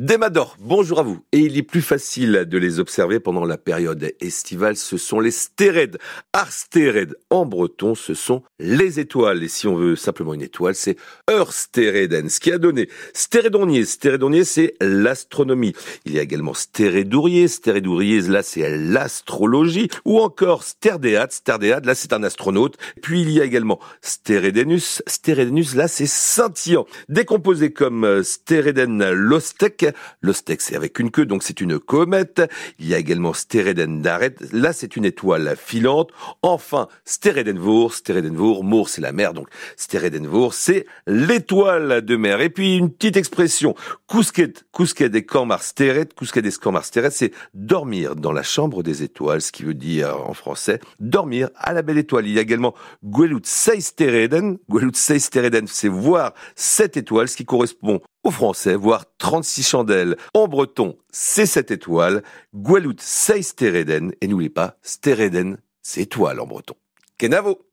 Des Madors, bonjour à vous. Et il est plus facile de les observer pendant la période estivale. Ce sont les stérèdes. Arstéred en breton, ce sont les étoiles. Et si on veut simplement une étoile, c'est Eurstéreden. Ce qui a donné Stérédonier. Stérédonier, c'est l'astronomie. Il y a également Stérédourier. Stérédourier, là, c'est l'astrologie. Ou encore Sterdéade. Sterdéade, là, c'est un astronaute. Puis il y a également Stérédenus. Stérédenus, là, c'est scintillant. Décomposé comme Stéréden Lostek. L'Ostec, c'est avec une queue, donc c'est une comète. Il y a également Stéréden d'Aret. Là, c'est une étoile filante. Enfin, Stérédenvour. Stérédenvour, Mour, c'est la mer, donc Stérédenvour, c'est l'étoile de mer. Et puis, une petite expression. Kousket, Kousket des Kormar Stéret. Kousket des Kormar Stéret, c'est dormir dans la chambre des étoiles, ce qui veut dire en français dormir à la belle étoile. Il y a également Gwelut Seistéreden. Gwelut Seistéreden, c'est voir cette étoile, ce qui correspond au français, voire 36 chandelles. En breton, c'est cette étoile. Gwelut Seistéreden. Et n'oubliez pas, Stéreden, c'est étoile en breton. Kenavo